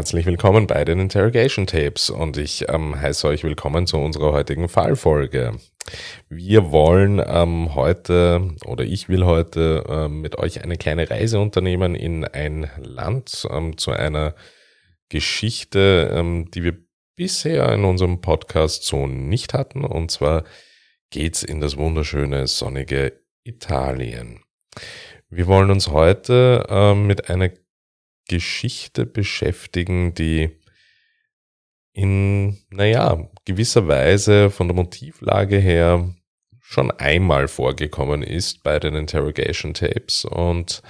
herzlich willkommen bei den Interrogation Tapes und ich ähm, heiße euch willkommen zu unserer heutigen Fallfolge. Wir wollen ähm, heute oder ich will heute ähm, mit euch eine kleine Reise unternehmen in ein Land ähm, zu einer Geschichte, ähm, die wir bisher in unserem Podcast so nicht hatten und zwar geht's in das wunderschöne sonnige Italien. Wir wollen uns heute äh, mit einer Geschichte beschäftigen, die in, naja, gewisser Weise von der Motivlage her schon einmal vorgekommen ist bei den Interrogation Tapes und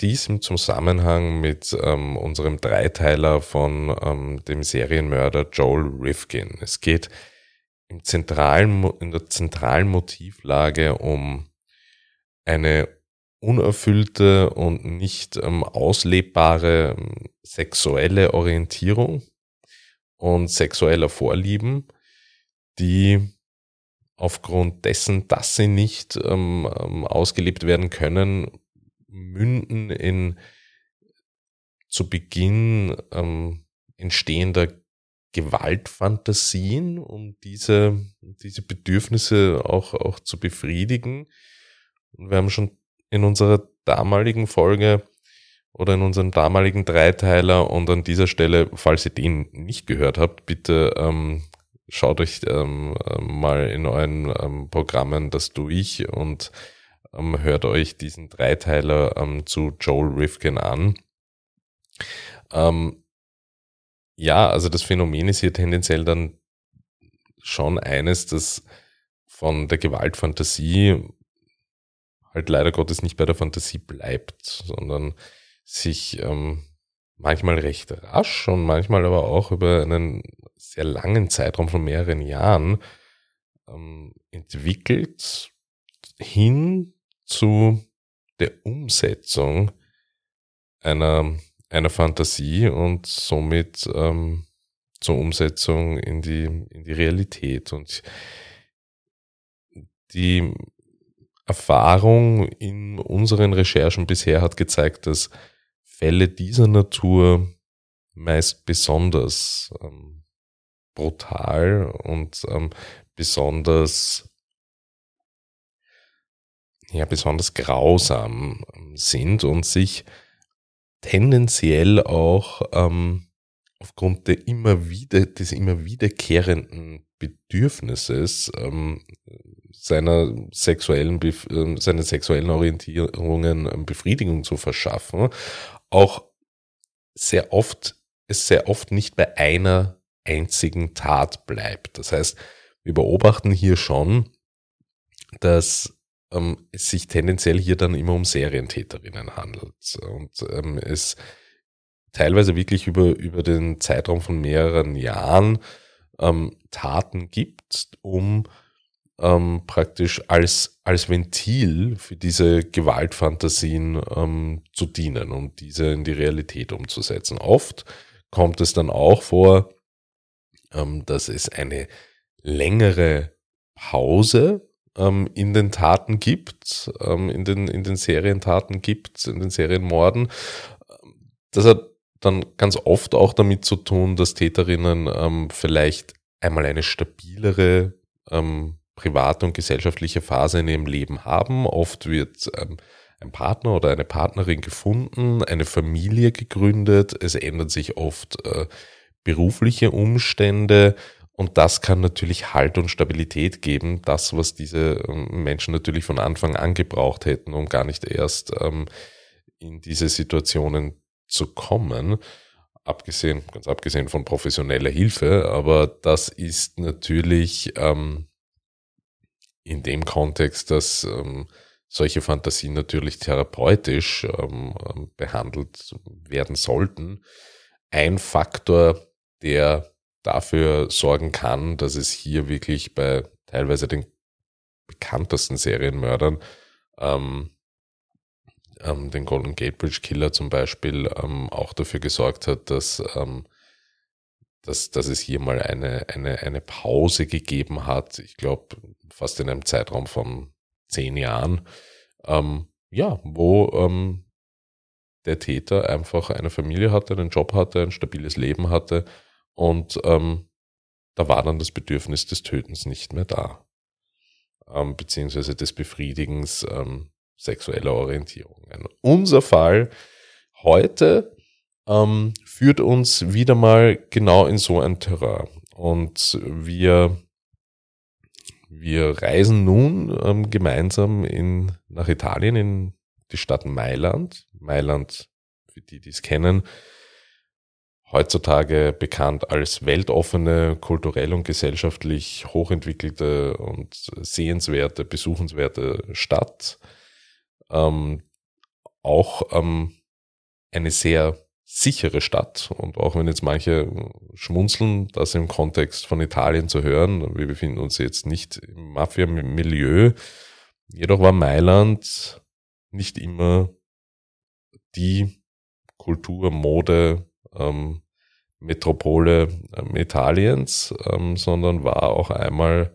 dies im Zusammenhang mit ähm, unserem Dreiteiler von ähm, dem Serienmörder Joel Rifkin. Es geht im zentralen, in der zentralen Motivlage um eine unerfüllte und nicht ähm, auslebbare ähm, sexuelle Orientierung und sexueller Vorlieben, die aufgrund dessen, dass sie nicht ähm, ähm, ausgelebt werden können, münden in zu Beginn ähm, entstehender Gewaltfantasien, um diese, diese Bedürfnisse auch, auch zu befriedigen. Und wir haben schon in unserer damaligen Folge oder in unserem damaligen Dreiteiler und an dieser Stelle, falls ihr den nicht gehört habt, bitte ähm, schaut euch ähm, mal in euren ähm, Programmen das durch und ähm, hört euch diesen Dreiteiler ähm, zu Joel Rifkin an. Ähm, ja, also das Phänomen ist hier tendenziell dann schon eines, das von der Gewaltfantasie halt leider Gottes nicht bei der Fantasie bleibt, sondern sich ähm, manchmal recht rasch und manchmal aber auch über einen sehr langen Zeitraum von mehreren Jahren ähm, entwickelt hin zu der Umsetzung einer, einer Fantasie und somit ähm, zur Umsetzung in die, in die Realität. Und die Erfahrung in unseren Recherchen bisher hat gezeigt, dass Fälle dieser Natur meist besonders ähm, brutal und ähm, besonders ja besonders grausam ähm, sind und sich tendenziell auch ähm, aufgrund der immer wieder des immer wiederkehrenden Bedürfnisses ähm, seiner sexuellen, äh, seine sexuellen Orientierungen ähm, Befriedigung zu verschaffen, auch sehr oft, es sehr oft nicht bei einer einzigen Tat bleibt. Das heißt, wir beobachten hier schon, dass ähm, es sich tendenziell hier dann immer um Serientäterinnen handelt und ähm, es teilweise wirklich über, über den Zeitraum von mehreren Jahren ähm, Taten gibt, um ähm, praktisch als, als Ventil für diese Gewaltfantasien ähm, zu dienen, um diese in die Realität umzusetzen. Oft kommt es dann auch vor, ähm, dass es eine längere Pause ähm, in den Taten gibt, ähm, in, den, in den Serientaten gibt, in den Serienmorden. Das hat dann ganz oft auch damit zu tun, dass Täterinnen ähm, vielleicht einmal eine stabilere ähm, private und gesellschaftliche Phase in ihrem Leben haben. Oft wird ähm, ein Partner oder eine Partnerin gefunden, eine Familie gegründet, es ändern sich oft äh, berufliche Umstände. Und das kann natürlich Halt und Stabilität geben, das, was diese ähm, Menschen natürlich von Anfang an gebraucht hätten, um gar nicht erst ähm, in diese Situationen zu kommen. Abgesehen, ganz abgesehen von professioneller Hilfe, aber das ist natürlich ähm, in dem Kontext, dass ähm, solche Fantasien natürlich therapeutisch ähm, ähm, behandelt werden sollten, ein Faktor, der dafür sorgen kann, dass es hier wirklich bei teilweise den bekanntesten Serienmördern, ähm, ähm, den Golden Gate Bridge Killer zum Beispiel, ähm, auch dafür gesorgt hat, dass ähm, dass, dass es hier mal eine, eine, eine Pause gegeben hat. Ich glaube, fast in einem Zeitraum von zehn Jahren. Ähm, ja, wo ähm, der Täter einfach eine Familie hatte, einen Job hatte, ein stabiles Leben hatte und ähm, da war dann das Bedürfnis des Tötens nicht mehr da, ähm, beziehungsweise des Befriedigens ähm, sexueller Orientierungen. Unser Fall heute ähm, führt uns wieder mal genau in so ein Terrain und wir wir reisen nun ähm, gemeinsam in, nach Italien in die Stadt Mailand. Mailand, für die, die es kennen, heutzutage bekannt als weltoffene, kulturell und gesellschaftlich hochentwickelte und sehenswerte, besuchenswerte Stadt. Ähm, auch ähm, eine sehr sichere Stadt. Und auch wenn jetzt manche schmunzeln, das im Kontext von Italien zu hören, wir befinden uns jetzt nicht im Mafia-Milieu, jedoch war Mailand nicht immer die Kultur, Mode, ähm, Metropole ähm, Italiens, ähm, sondern war auch einmal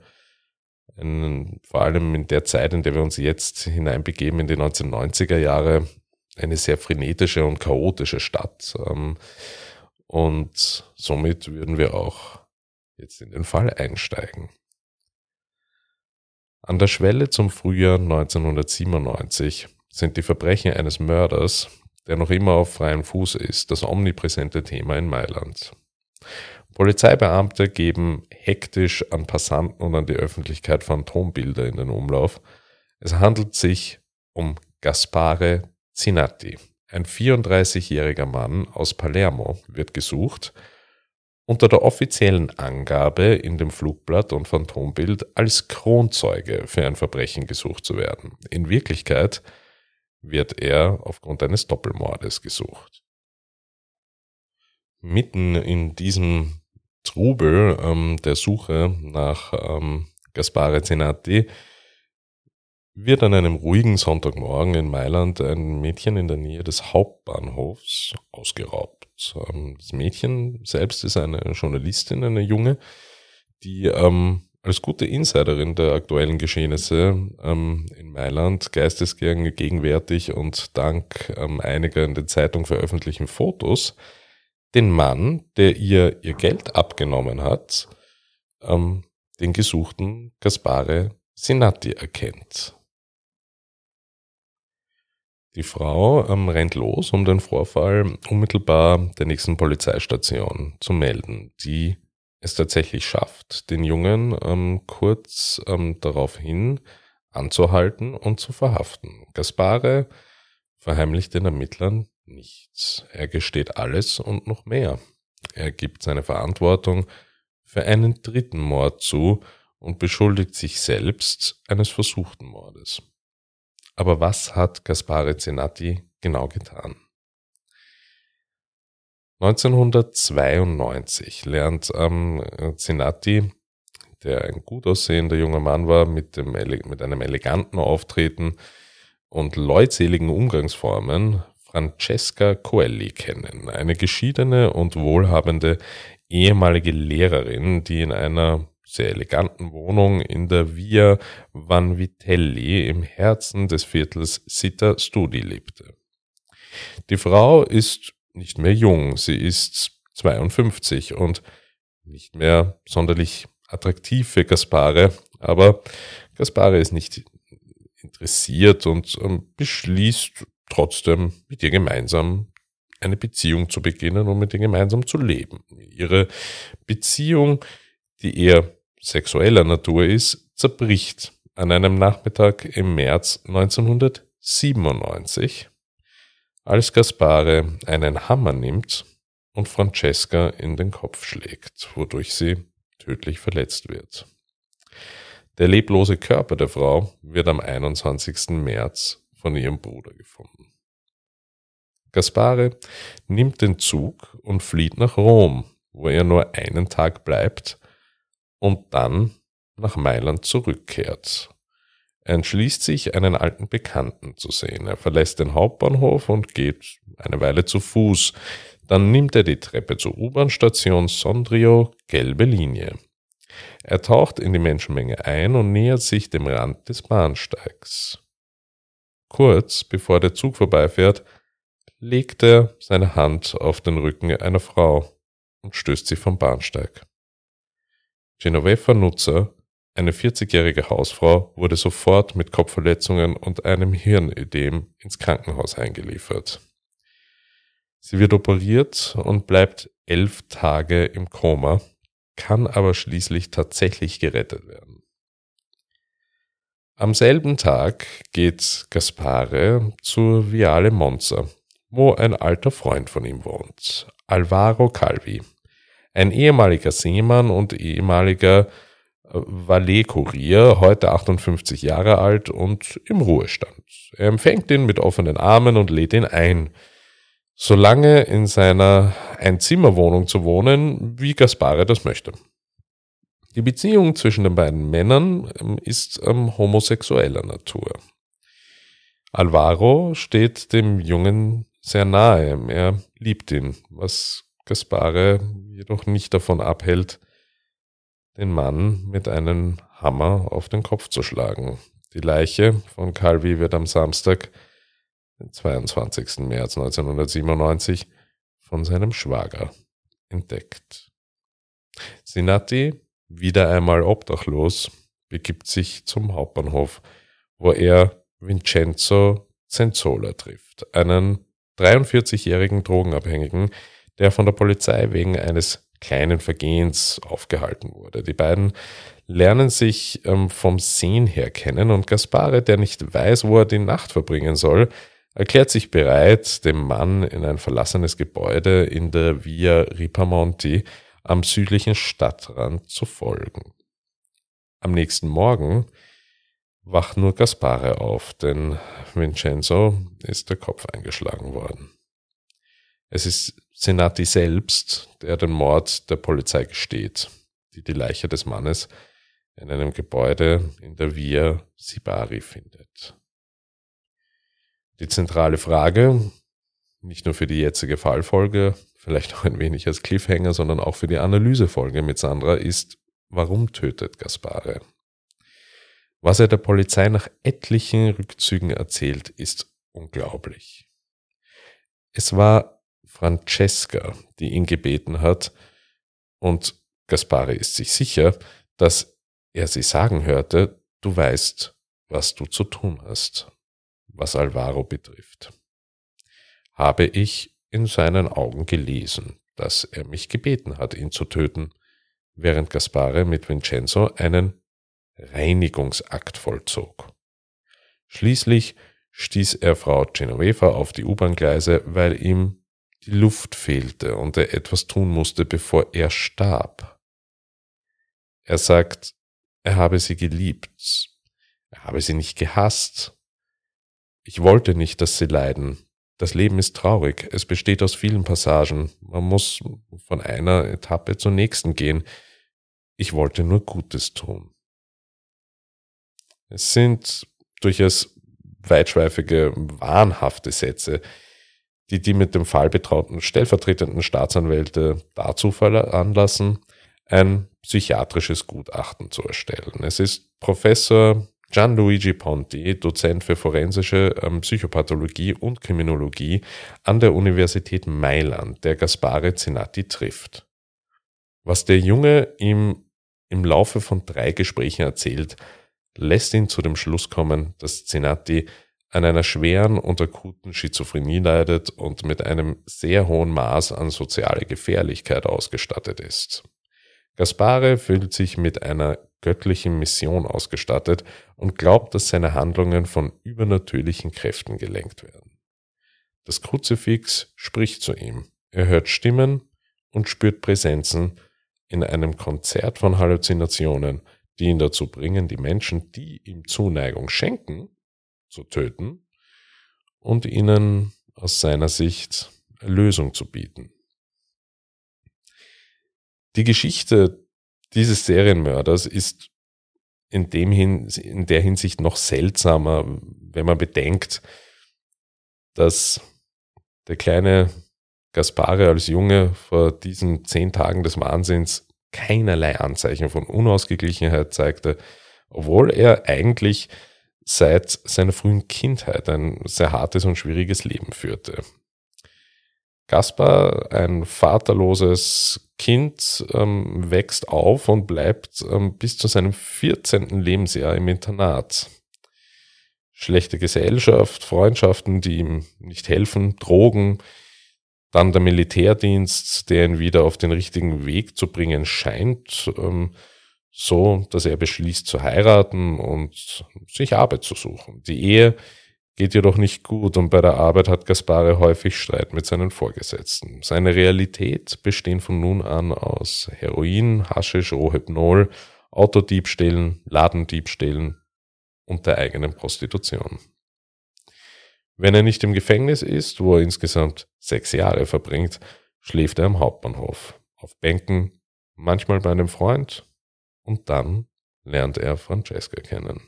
ein, vor allem in der Zeit, in der wir uns jetzt hineinbegeben, in die 1990er Jahre, eine sehr frenetische und chaotische Stadt. Ähm, und somit würden wir auch jetzt in den Fall einsteigen. An der Schwelle zum Frühjahr 1997 sind die Verbrechen eines Mörders, der noch immer auf freiem Fuß ist, das omnipräsente Thema in Mailand. Polizeibeamte geben hektisch an Passanten und an die Öffentlichkeit Phantombilder in den Umlauf. Es handelt sich um Gaspare Zinatti, ein 34-jähriger Mann aus Palermo, wird gesucht, unter der offiziellen Angabe in dem Flugblatt und Phantombild als Kronzeuge für ein Verbrechen gesucht zu werden. In Wirklichkeit wird er aufgrund eines Doppelmordes gesucht. Mitten in diesem Trubel ähm, der Suche nach ähm, Gaspare Zenatti wird an einem ruhigen Sonntagmorgen in Mailand ein Mädchen in der Nähe des Hauptbahnhofs ausgeraubt. Ähm, das Mädchen selbst ist eine Journalistin, eine junge, die ähm, als gute Insiderin der aktuellen Geschehnisse ähm, in Mailand geistesgern gegenwärtig und dank ähm, einiger in den Zeitungen veröffentlichten Fotos den Mann, der ihr ihr Geld abgenommen hat, ähm, den gesuchten Gaspare Sinatti erkennt. Die Frau ähm, rennt los, um den Vorfall unmittelbar der nächsten Polizeistation zu melden, die es tatsächlich schafft, den Jungen ähm, kurz ähm, daraufhin anzuhalten und zu verhaften. Gaspare verheimlicht den Ermittlern nichts. Er gesteht alles und noch mehr. Er gibt seine Verantwortung für einen dritten Mord zu und beschuldigt sich selbst eines versuchten Mordes. Aber was hat Gaspare Zenatti genau getan? 1992 lernt ähm, Zenatti, der ein gut aussehender junger Mann war, mit, dem, mit einem eleganten Auftreten und leutseligen Umgangsformen Francesca Coelli kennen, eine geschiedene und wohlhabende ehemalige Lehrerin, die in einer sehr eleganten Wohnung in der Via Vanvitelli im Herzen des Viertels Città Studi lebte. Die Frau ist nicht mehr jung, sie ist 52 und nicht mehr sonderlich attraktiv für Gaspare, aber Gaspare ist nicht interessiert und ähm, beschließt trotzdem mit ihr gemeinsam eine Beziehung zu beginnen und mit ihr gemeinsam zu leben. Ihre Beziehung, die eher sexueller Natur ist, zerbricht an einem Nachmittag im März 1997, als Gaspare einen Hammer nimmt und Francesca in den Kopf schlägt, wodurch sie tödlich verletzt wird. Der leblose Körper der Frau wird am 21. März von ihrem Bruder gefunden. Gaspare nimmt den Zug und flieht nach Rom, wo er nur einen Tag bleibt und dann nach Mailand zurückkehrt. Er entschließt sich, einen alten Bekannten zu sehen. Er verlässt den Hauptbahnhof und geht eine Weile zu Fuß. Dann nimmt er die Treppe zur U-Bahn-Station Sondrio, gelbe Linie. Er taucht in die Menschenmenge ein und nähert sich dem Rand des Bahnsteigs. Kurz bevor der Zug vorbeifährt, legt er seine Hand auf den Rücken einer Frau und stößt sie vom Bahnsteig. Genoveva Nutzer, eine 40-jährige Hausfrau, wurde sofort mit Kopfverletzungen und einem Hirnödem ins Krankenhaus eingeliefert. Sie wird operiert und bleibt elf Tage im Koma, kann aber schließlich tatsächlich gerettet werden. Am selben Tag geht Gaspare zur Viale Monza, wo ein alter Freund von ihm wohnt, Alvaro Calvi, ein ehemaliger Seemann und ehemaliger äh, Valet-Kurier, heute 58 Jahre alt und im Ruhestand. Er empfängt ihn mit offenen Armen und lädt ihn ein, solange in seiner Einzimmerwohnung zu wohnen, wie Gaspare das möchte. Die Beziehung zwischen den beiden Männern ähm, ist ähm, homosexueller Natur. Alvaro steht dem Jungen sehr nahe, er liebt ihn, was Gaspare jedoch nicht davon abhält, den Mann mit einem Hammer auf den Kopf zu schlagen. Die Leiche von Calvi wird am Samstag, den 22. März 1997, von seinem Schwager entdeckt. Sinati wieder einmal obdachlos, begibt sich zum Hauptbahnhof, wo er Vincenzo Zenzola trifft, einen 43-jährigen Drogenabhängigen, der von der Polizei wegen eines kleinen Vergehens aufgehalten wurde. Die beiden lernen sich ähm, vom Sehen her kennen und Gaspare, der nicht weiß, wo er die Nacht verbringen soll, erklärt sich bereit, dem Mann in ein verlassenes Gebäude in der Via Ripamonti am südlichen Stadtrand zu folgen. Am nächsten Morgen wacht nur Gaspare auf, denn Vincenzo ist der Kopf eingeschlagen worden. Es ist Senati selbst, der den Mord der Polizei gesteht, die die Leiche des Mannes in einem Gebäude in der Via Sibari findet. Die zentrale Frage, nicht nur für die jetzige Fallfolge, vielleicht auch ein wenig als Cliffhanger, sondern auch für die Analysefolge mit Sandra ist, warum tötet Gaspare? Was er der Polizei nach etlichen Rückzügen erzählt, ist unglaublich. Es war Francesca, die ihn gebeten hat, und Gaspare ist sich sicher, dass er sie sagen hörte, du weißt, was du zu tun hast, was Alvaro betrifft. Habe ich in seinen Augen gelesen, dass er mich gebeten hat, ihn zu töten, während Gaspare mit Vincenzo einen Reinigungsakt vollzog. Schließlich stieß er Frau Genoveva auf die U-Bahn-Gleise, weil ihm die Luft fehlte und er etwas tun musste, bevor er starb. Er sagt, er habe sie geliebt, er habe sie nicht gehasst. Ich wollte nicht, dass sie leiden, das Leben ist traurig. Es besteht aus vielen Passagen. Man muss von einer Etappe zur nächsten gehen. Ich wollte nur Gutes tun. Es sind durchaus weitschweifige, wahnhafte Sätze, die die mit dem Fall betrauten stellvertretenden Staatsanwälte dazu veranlassen, ein psychiatrisches Gutachten zu erstellen. Es ist Professor Gianluigi Ponti, Dozent für forensische ähm, Psychopathologie und Kriminologie an der Universität Mailand, der Gaspare Zinatti trifft. Was der Junge ihm im Laufe von drei Gesprächen erzählt, lässt ihn zu dem Schluss kommen, dass Zinatti an einer schweren und akuten Schizophrenie leidet und mit einem sehr hohen Maß an soziale Gefährlichkeit ausgestattet ist. Gaspare fühlt sich mit einer göttlichen Mission ausgestattet und glaubt, dass seine Handlungen von übernatürlichen Kräften gelenkt werden. Das Kruzifix spricht zu ihm. Er hört Stimmen und spürt Präsenzen in einem Konzert von Halluzinationen, die ihn dazu bringen, die Menschen, die ihm Zuneigung schenken, zu töten und ihnen aus seiner Sicht Erlösung zu bieten. Die Geschichte dieses Serienmörders ist in, dem hin, in der Hinsicht noch seltsamer, wenn man bedenkt, dass der kleine Gaspare als Junge vor diesen zehn Tagen des Wahnsinns keinerlei Anzeichen von Unausgeglichenheit zeigte, obwohl er eigentlich seit seiner frühen Kindheit ein sehr hartes und schwieriges Leben führte. Gaspar, ein vaterloses Kind, ähm, wächst auf und bleibt ähm, bis zu seinem 14. Lebensjahr im Internat. Schlechte Gesellschaft, Freundschaften, die ihm nicht helfen, Drogen, dann der Militärdienst, der ihn wieder auf den richtigen Weg zu bringen scheint, ähm, so dass er beschließt zu heiraten und sich Arbeit zu suchen. Die Ehe geht jedoch nicht gut und bei der Arbeit hat Gaspare häufig Streit mit seinen Vorgesetzten. Seine Realität besteht von nun an aus Heroin, Haschisch, Rohypnol, Autodiebstählen, Ladendiebstählen und der eigenen Prostitution. Wenn er nicht im Gefängnis ist, wo er insgesamt sechs Jahre verbringt, schläft er am Hauptbahnhof, auf Bänken, manchmal bei einem Freund und dann lernt er Francesca kennen.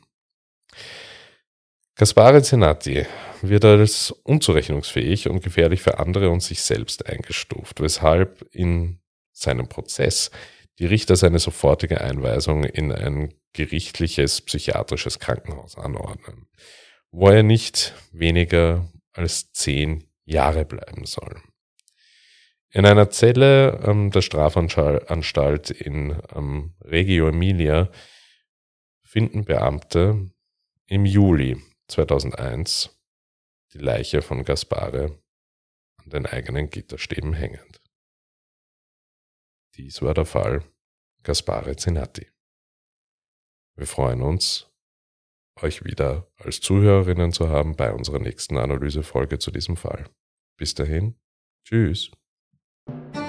Gaspare Zenati wird als unzurechnungsfähig und gefährlich für andere und sich selbst eingestuft, weshalb in seinem Prozess die Richter seine sofortige Einweisung in ein gerichtliches psychiatrisches Krankenhaus anordnen, wo er nicht weniger als zehn Jahre bleiben soll. In einer Zelle ähm, der Strafanstalt in ähm, Reggio Emilia finden Beamte im Juli 2001 die Leiche von Gaspare an den eigenen Gitterstäben hängend. Dies war der Fall Gaspare Zenatti. Wir freuen uns, euch wieder als Zuhörerinnen zu haben bei unserer nächsten Analysefolge zu diesem Fall. Bis dahin, tschüss. Thank you.